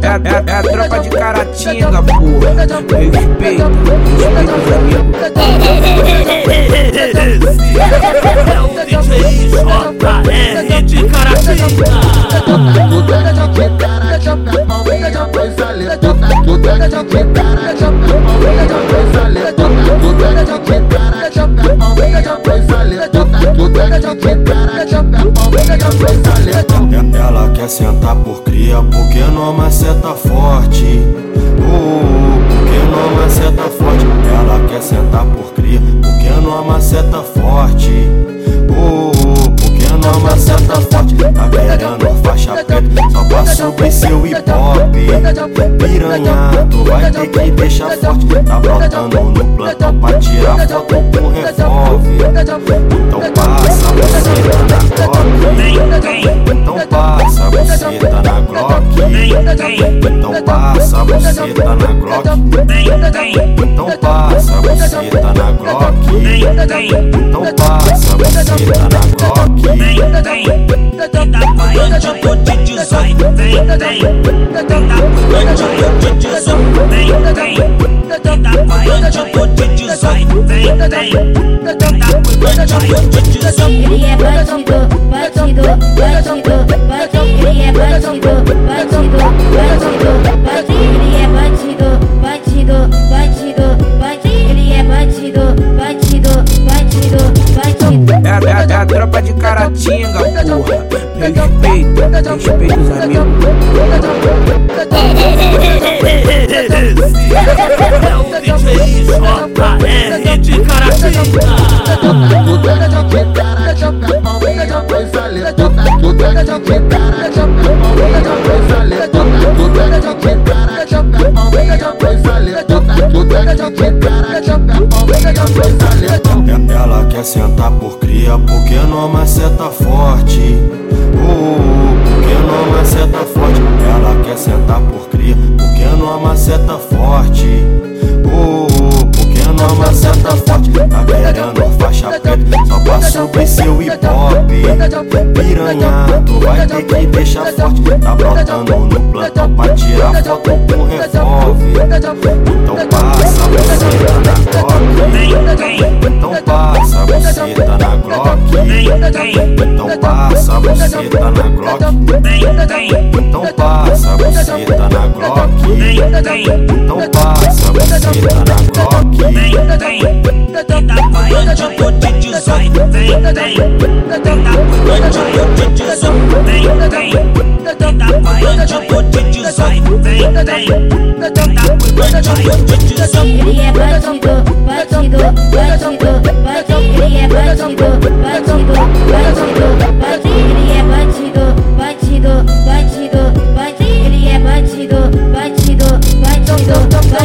É, é, é a tropa de caratinga, porra. Respeita, respeita os amigos. É o DJ de Caratinga. Toda de cara de palminha coisa lenta. Toda de cara de palminha Ela quer sentar por cria porque não maceta forte. Uh, porque não maceta forte. Ela quer sentar por cria porque não maceta forte. Uh, porque não maceta forte. Tá querendo faixa preta só pra subir seu hip hop. Piranha, tu vai ter que deixar forte. Tá brotando no plantão pra tirar foto com revólver. Então Glock Então passa a buceta na Glock. Então passa a buceta na Glock. Então passa a buceta na Glock. Então passa a buceta na Glock. Então tá apanhando, eu tô de 18 Vem, vem Então tá apanhando, eu tô de 18 Vem, vem Então tá apanhando, eu tô de 18 Vem, vem Então tá apanhando, eu tô de 18 caratinga, porra. Respeita, respeita os amigos. É o DJ JR de Ela quer sentar por cria porque não maceta forte. Uh, porque não maceta forte. Ela quer sentar por cria porque não maceta forte. Uh, porque não maceta forte. Tá querendo faixa preta só pra subir seu hip hop. Piranha, tu vai ter que deixar forte. Tá brotando no plantão pra tirar foto com revólver. Então passa você tá na Glock. Então passa você tá na Glock. Então passa você tá na Glock. Então passa você tá na Glock. Então passa você tá na Glock. Bandido de 18, vem, vem. Bandido de 18, vem, vem. Bandido de 18, vem, Ele é batido, batido, batido, batido. Ele é batido, batido, batido, batido. Ele é batido, batido, batido, batido. Ele é batido, batido, batido, batido.